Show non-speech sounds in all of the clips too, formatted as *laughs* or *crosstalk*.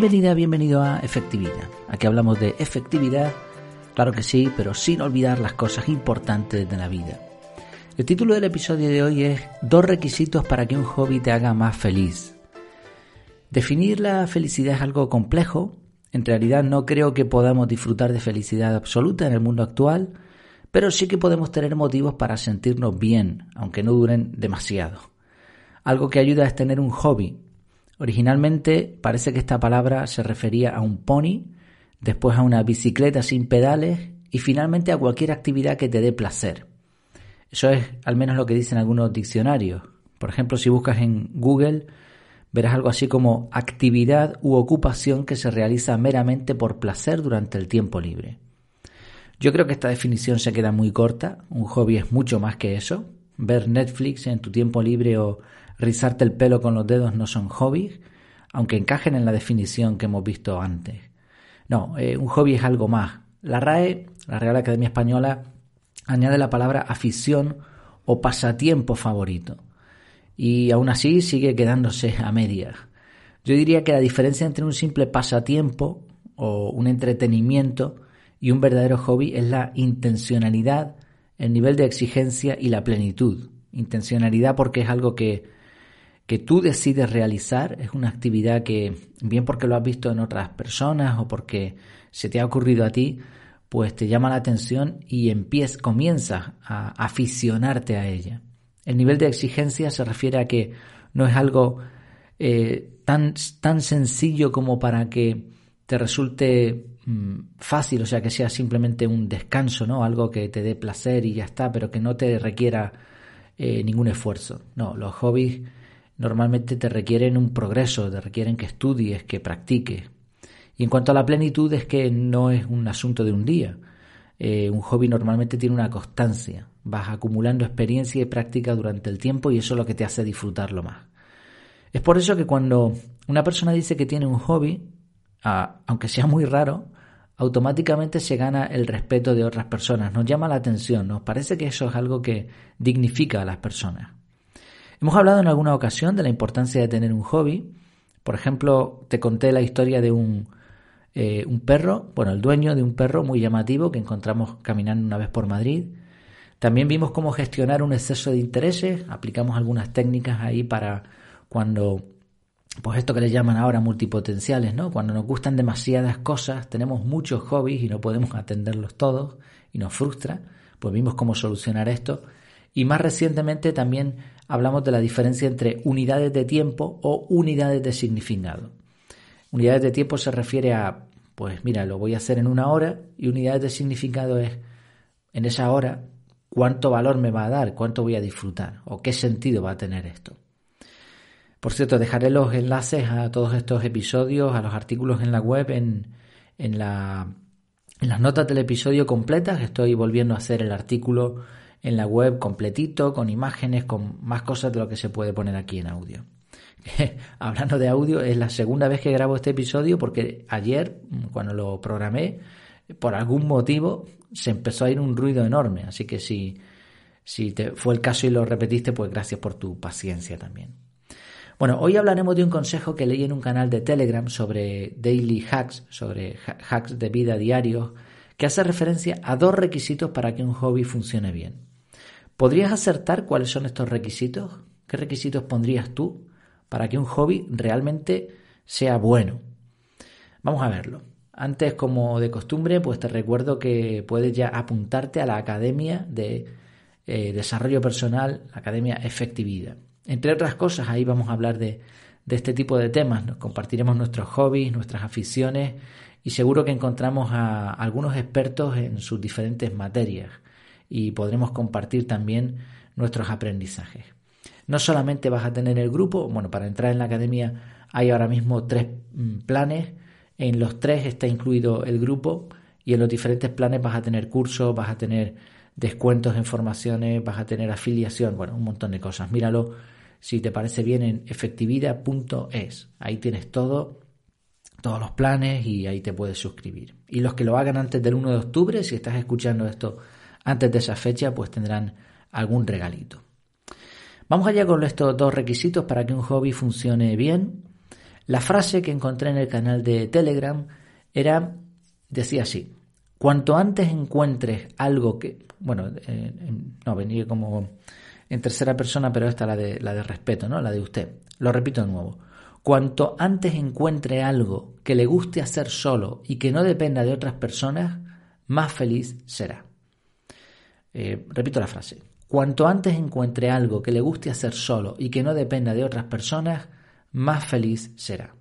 Bienvenida, bienvenido a Efectividad. Aquí hablamos de efectividad, claro que sí, pero sin olvidar las cosas importantes de la vida. El título del episodio de hoy es Dos requisitos para que un hobby te haga más feliz. Definir la felicidad es algo complejo. En realidad no creo que podamos disfrutar de felicidad absoluta en el mundo actual, pero sí que podemos tener motivos para sentirnos bien, aunque no duren demasiado. Algo que ayuda es tener un hobby. Originalmente parece que esta palabra se refería a un pony, después a una bicicleta sin pedales y finalmente a cualquier actividad que te dé placer. Eso es al menos lo que dicen algunos diccionarios. Por ejemplo, si buscas en Google, verás algo así como actividad u ocupación que se realiza meramente por placer durante el tiempo libre. Yo creo que esta definición se queda muy corta. Un hobby es mucho más que eso. Ver Netflix en tu tiempo libre o rizarte el pelo con los dedos no son hobbies, aunque encajen en la definición que hemos visto antes. No, eh, un hobby es algo más. La RAE, la Real Academia Española, añade la palabra afición o pasatiempo favorito. Y aún así sigue quedándose a medias. Yo diría que la diferencia entre un simple pasatiempo o un entretenimiento y un verdadero hobby es la intencionalidad, el nivel de exigencia y la plenitud. Intencionalidad porque es algo que, que tú decides realizar, es una actividad que, bien porque lo has visto en otras personas o porque se te ha ocurrido a ti, pues te llama la atención y empiezas, comienzas a aficionarte a ella. El nivel de exigencia se refiere a que no es algo eh, tan, tan sencillo como para que te resulte mm, fácil, o sea, que sea simplemente un descanso, ¿no? Algo que te dé placer y ya está, pero que no te requiera eh, ningún esfuerzo. No, los hobbies normalmente te requieren un progreso, te requieren que estudies, que practiques, y en cuanto a la plenitud es que no es un asunto de un día. Eh, un hobby normalmente tiene una constancia. Vas acumulando experiencia y práctica durante el tiempo y eso es lo que te hace disfrutarlo más. Es por eso que cuando una persona dice que tiene un hobby, aunque sea muy raro, automáticamente se gana el respeto de otras personas. Nos llama la atención, nos parece que eso es algo que dignifica a las personas. Hemos hablado en alguna ocasión de la importancia de tener un hobby. Por ejemplo, te conté la historia de un eh, un perro, bueno, el dueño de un perro muy llamativo que encontramos caminando una vez por Madrid. También vimos cómo gestionar un exceso de intereses, aplicamos algunas técnicas ahí para cuando, pues esto que le llaman ahora multipotenciales, ¿no? Cuando nos gustan demasiadas cosas, tenemos muchos hobbies y no podemos atenderlos todos y nos frustra, pues vimos cómo solucionar esto. Y más recientemente también hablamos de la diferencia entre unidades de tiempo o unidades de significado. Unidades de tiempo se refiere a, pues mira, lo voy a hacer en una hora y unidades de significado es, en esa hora, cuánto valor me va a dar, cuánto voy a disfrutar o qué sentido va a tener esto. Por cierto, dejaré los enlaces a todos estos episodios, a los artículos en la web, en, en, la, en las notas del episodio completas. Estoy volviendo a hacer el artículo en la web completito, con imágenes, con más cosas de lo que se puede poner aquí en audio. *laughs* hablando de audio, es la segunda vez que grabo este episodio porque ayer, cuando lo programé, por algún motivo se empezó a ir un ruido enorme. Así que si, si te fue el caso y lo repetiste, pues gracias por tu paciencia también. Bueno, hoy hablaremos de un consejo que leí en un canal de Telegram sobre daily hacks, sobre hacks de vida diarios, que hace referencia a dos requisitos para que un hobby funcione bien. ¿Podrías acertar cuáles son estos requisitos? ¿Qué requisitos pondrías tú para que un hobby realmente sea bueno. Vamos a verlo. Antes, como de costumbre, pues te recuerdo que puedes ya apuntarte a la Academia de eh, Desarrollo Personal, la Academia Efectividad. Entre otras cosas, ahí vamos a hablar de, de este tipo de temas. Nos compartiremos nuestros hobbies, nuestras aficiones y seguro que encontramos a algunos expertos en sus diferentes materias y podremos compartir también nuestros aprendizajes. No solamente vas a tener el grupo, bueno, para entrar en la academia hay ahora mismo tres mm, planes, en los tres está incluido el grupo y en los diferentes planes vas a tener cursos, vas a tener descuentos en formaciones, vas a tener afiliación, bueno, un montón de cosas. Míralo si te parece bien en efectividad.es. Ahí tienes todo, todos los planes y ahí te puedes suscribir. Y los que lo hagan antes del 1 de octubre, si estás escuchando esto antes de esa fecha, pues tendrán algún regalito. Vamos allá con estos dos requisitos para que un hobby funcione bien. La frase que encontré en el canal de Telegram era, decía así, cuanto antes encuentres algo que, bueno, eh, no, venía como en tercera persona, pero esta la de, la de respeto, ¿no? La de usted. Lo repito de nuevo. Cuanto antes encuentre algo que le guste hacer solo y que no dependa de otras personas, más feliz será. Eh, repito la frase. Cuanto antes encuentre algo que le guste hacer solo y que no dependa de otras personas, más feliz será.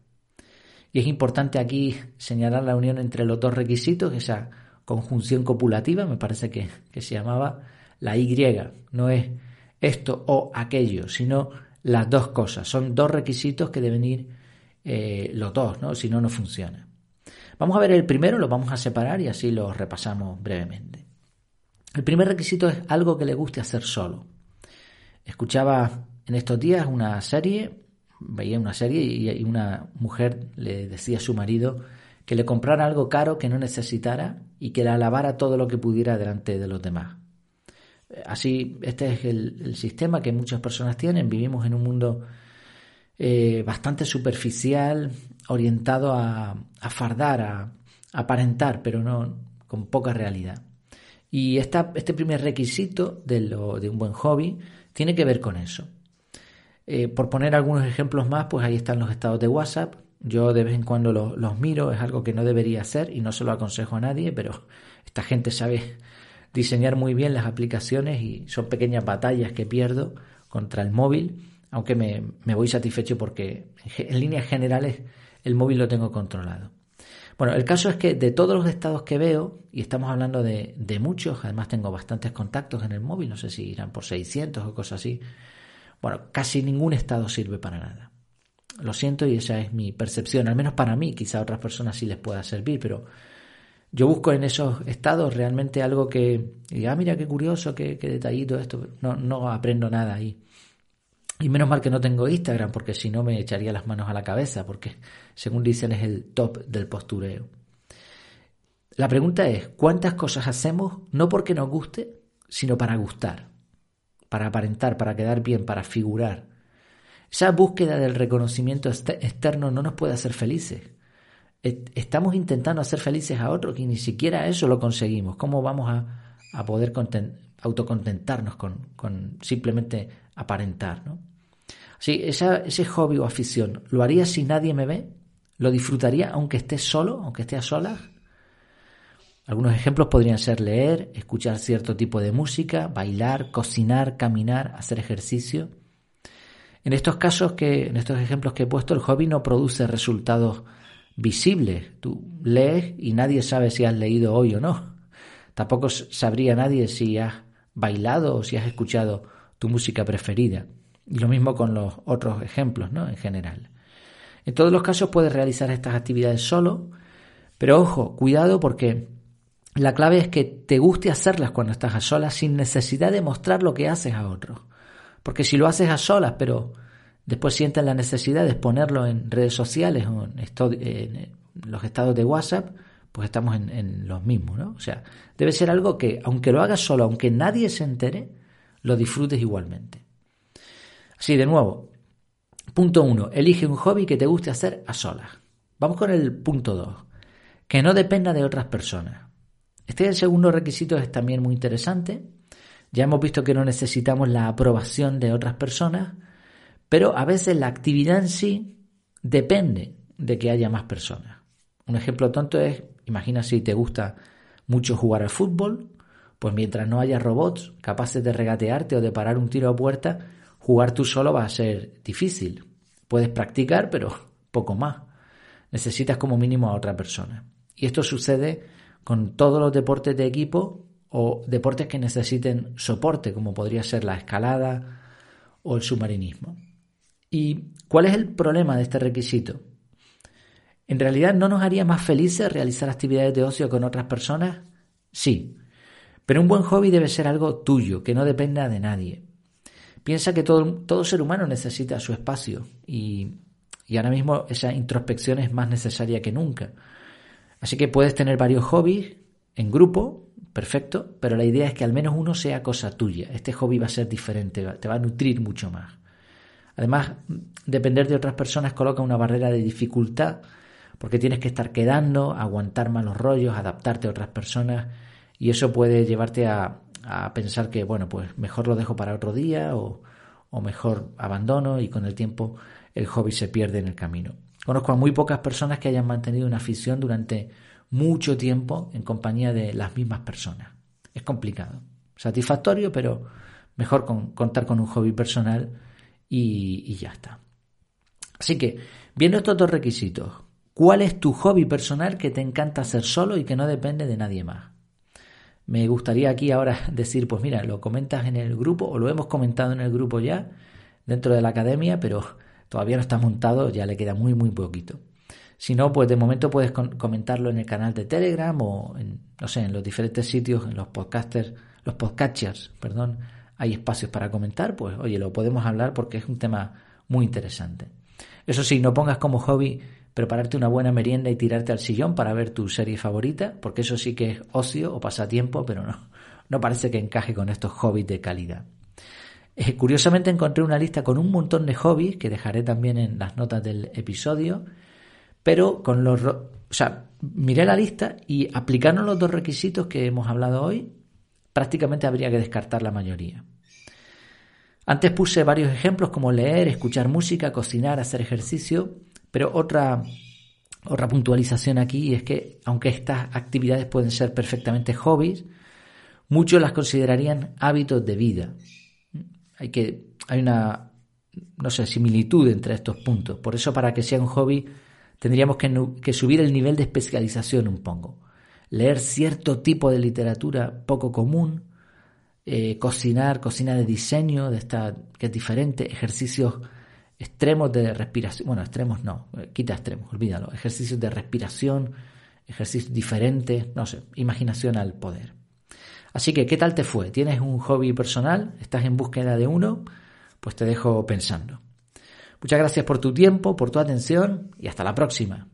Y es importante aquí señalar la unión entre los dos requisitos, esa conjunción copulativa, me parece que, se llamaba la Y, no es esto o aquello, sino las dos cosas. Son dos requisitos que deben ir eh, los dos, ¿no? si no, no funciona. Vamos a ver el primero, lo vamos a separar y así lo repasamos brevemente. El primer requisito es algo que le guste hacer solo. Escuchaba en estos días una serie, veía una serie y una mujer le decía a su marido que le comprara algo caro que no necesitara y que la alabara todo lo que pudiera delante de los demás. Así, este es el, sistema que muchas personas tienen. Vivimos en un mundo eh, bastante superficial, orientado a, fardar, a, aparentar, pero no con poca realidad. Y este primer requisito de, lo, de, un buen hobby tiene que ver con eso. Eh, por poner algunos ejemplos más, pues ahí están los estados de WhatsApp. Yo de vez en cuando los, miro, es algo que no debería hacer y no se lo aconsejo a nadie, pero esta gente sabe diseñar muy bien las aplicaciones y son pequeñas batallas que pierdo contra el móvil, aunque me voy satisfecho porque en líneas generales el móvil lo tengo controlado. Bueno, el caso es que de todos los estados que veo, y estamos hablando de, de, muchos, además tengo bastantes contactos en el móvil, no sé si irán por 600 o cosas así, bueno, casi ningún estado sirve para nada. Lo siento y esa es mi percepción, al menos para mí, quizá a otras personas sí les pueda servir, pero yo busco en esos estados realmente algo que diga, ah, mira qué curioso, qué, qué detallito esto, no, no aprendo nada ahí. Y menos mal que no tengo Instagram, porque si no me echaría las manos a la cabeza, porque según dicen es el top del postureo. La pregunta es, ¿cuántas cosas hacemos no porque nos guste, sino para gustar, para aparentar, para quedar bien, para figurar? Esa búsqueda del reconocimiento externo no nos puede hacer felices. Estamos intentando hacer felices a otros y ni siquiera eso lo conseguimos. ¿Cómo vamos a, poder autocontentarnos con, con simplemente aparentar? ¿no? Sí, ese hobby o afición, ¿lo haría si nadie me ve? ¿Lo disfrutaría aunque esté solo, aunque esté a solas? Algunos ejemplos podrían ser leer, escuchar cierto tipo de música, bailar, cocinar, caminar, hacer ejercicio. En estos casos que, en estos ejemplos que he puesto, el hobby no produce resultados visibles. Tú lees y nadie sabe si has leído hoy o no. Tampoco sabría nadie si has bailado o si has escuchado tu música preferida. Y lo mismo con los otros ejemplos, ¿no? En general. En todos los casos puedes realizar estas actividades solo, pero ojo, cuidado porque la clave es que te guste hacerlas cuando estás a solas sin necesidad de mostrar lo que haces a otros. Porque si lo haces a solas, pero después sientes la necesidad de exponerlo en redes sociales o en, los estados de WhatsApp, pues estamos en, en, los mismos, ¿no? O sea, debe ser algo que, aunque lo hagas solo, aunque nadie se entere, lo disfrutes igualmente. Así, de nuevo, punto uno, elige un hobby que te guste hacer a solas. Vamos con el punto dos, que no dependa de otras personas. Este segundo requisito es también muy interesante. Ya hemos visto que no necesitamos la aprobación de otras personas, pero a veces la actividad en sí depende de que haya más personas. Un ejemplo tonto es, imagina si te gusta mucho jugar al fútbol, pues mientras no haya robots capaces de regatearte o de parar un tiro a puerta, Jugar tú solo va a ser difícil. Puedes practicar, pero *laughs* poco más. Necesitas como mínimo a otra persona. Y esto sucede con todos los deportes de equipo o deportes que necesiten soporte, como podría ser la escalada o el submarinismo. ¿Y cuál es el problema de este requisito? ¿En realidad no nos haría más felices realizar actividades de ocio con otras personas? Sí, pero un buen hobby debe ser algo tuyo, que no dependa de nadie. Piensa que todo, todo ser humano necesita su espacio y, y ahora mismo esa introspección es más necesaria que nunca. Así que puedes tener varios hobbies en grupo, perfecto, pero la idea es que al menos uno sea cosa tuya. Este hobby va a ser diferente, te va a nutrir mucho más. Además, depender de otras personas coloca una barrera de dificultad porque tienes que estar quedando, aguantar malos rollos, adaptarte a otras personas y eso puede llevarte a, pensar que, bueno, pues mejor lo dejo para otro día o, mejor abandono y con el tiempo el hobby se pierde en el camino. Conozco a muy pocas personas que hayan mantenido una afición durante mucho tiempo en compañía de las mismas personas. Es complicado. Satisfactorio, pero mejor contar con un hobby personal y, y ya está. Así que, viendo estos dos requisitos, ¿cuál es tu hobby personal que te encanta hacer solo y que no depende de nadie más? Me gustaría aquí ahora *laughs* decir, pues mira, lo comentas en el grupo o lo hemos comentado en el grupo ya dentro de la academia, pero todavía no está montado, ya le queda muy, muy poquito. Si no, pues de momento puedes comentarlo en el canal de Telegram o en, no sé, en los diferentes sitios, en los podcasters, los podcatchers, perdón, hay espacios para comentar, pues oye, lo podemos hablar porque es un tema muy interesante. Eso sí, no pongas como hobby prepararte una buena merienda y tirarte al sillón para ver tu serie favorita, porque eso sí que es ocio o pasatiempo, pero no, no parece que encaje con estos hobbies de calidad. Eh, curiosamente encontré una lista con un montón de hobbies que dejaré también en las notas del episodio, pero con los... O sea, miré la lista y aplicando los dos requisitos que hemos hablado hoy, prácticamente habría que descartar la mayoría. Antes puse varios ejemplos como leer, escuchar música, cocinar, hacer ejercicio, pero otra, otra puntualización aquí es que aunque estas actividades pueden ser perfectamente hobbies, muchos las considerarían hábitos de vida. Hay, que, hay una, no sé, similitud entre estos puntos. Por eso para que sea un hobby tendríamos que, subir el nivel de especialización un poco leer cierto tipo de literatura poco común, eh, cocinar, cocina de diseño, de esta, que es diferente, ejercicios extremos de respiración, bueno, extremos no, eh, quita extremos, olvídalo, ejercicios de respiración, ejercicios diferentes, no sé, imaginación al poder. Así que, ¿qué tal te fue? ¿Tienes un hobby personal? ¿Estás en búsqueda de uno? Pues te dejo pensando. Muchas gracias por tu tiempo, por tu atención y hasta la próxima.